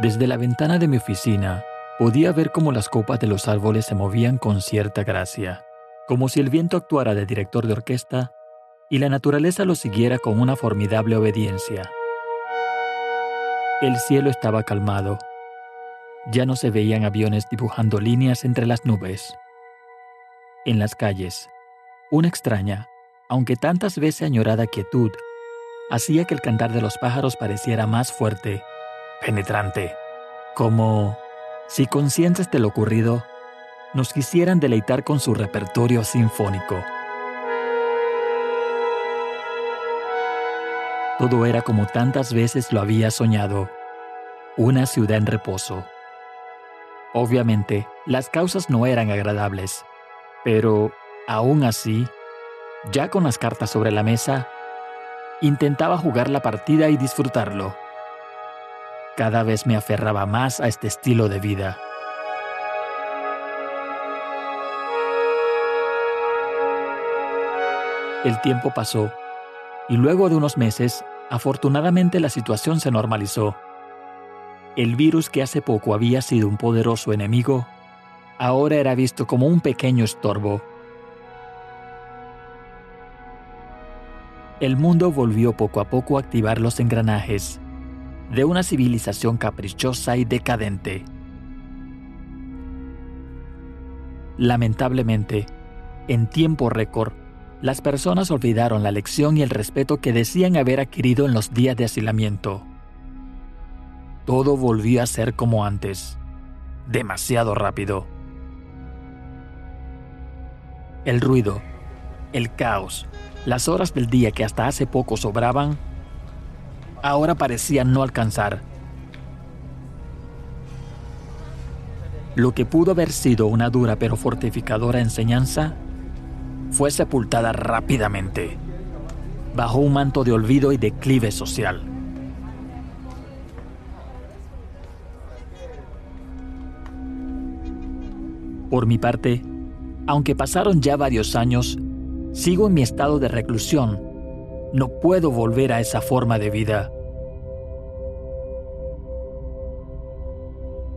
Desde la ventana de mi oficina podía ver cómo las copas de los árboles se movían con cierta gracia, como si el viento actuara de director de orquesta y la naturaleza lo siguiera con una formidable obediencia. El cielo estaba calmado. Ya no se veían aviones dibujando líneas entre las nubes. En las calles, una extraña, aunque tantas veces añorada quietud, hacía que el cantar de los pájaros pareciera más fuerte, penetrante, como si conscientes de lo ocurrido, nos quisieran deleitar con su repertorio sinfónico. Todo era como tantas veces lo había soñado, una ciudad en reposo. Obviamente, las causas no eran agradables, pero aún así, ya con las cartas sobre la mesa, intentaba jugar la partida y disfrutarlo. Cada vez me aferraba más a este estilo de vida. El tiempo pasó y luego de unos meses, afortunadamente la situación se normalizó. El virus que hace poco había sido un poderoso enemigo, ahora era visto como un pequeño estorbo. El mundo volvió poco a poco a activar los engranajes de una civilización caprichosa y decadente. Lamentablemente, en tiempo récord, las personas olvidaron la lección y el respeto que decían haber adquirido en los días de asilamiento. Todo volvió a ser como antes, demasiado rápido. El ruido, el caos, las horas del día que hasta hace poco sobraban, ahora parecían no alcanzar. Lo que pudo haber sido una dura pero fortificadora enseñanza fue sepultada rápidamente, bajo un manto de olvido y declive social. Por mi parte, aunque pasaron ya varios años, sigo en mi estado de reclusión. No puedo volver a esa forma de vida.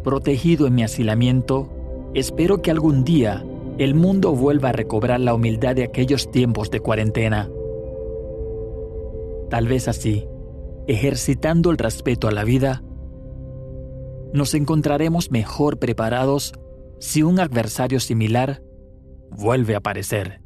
Protegido en mi asilamiento, espero que algún día el mundo vuelva a recobrar la humildad de aquellos tiempos de cuarentena. Tal vez así, ejercitando el respeto a la vida, nos encontraremos mejor preparados si un adversario similar vuelve a aparecer.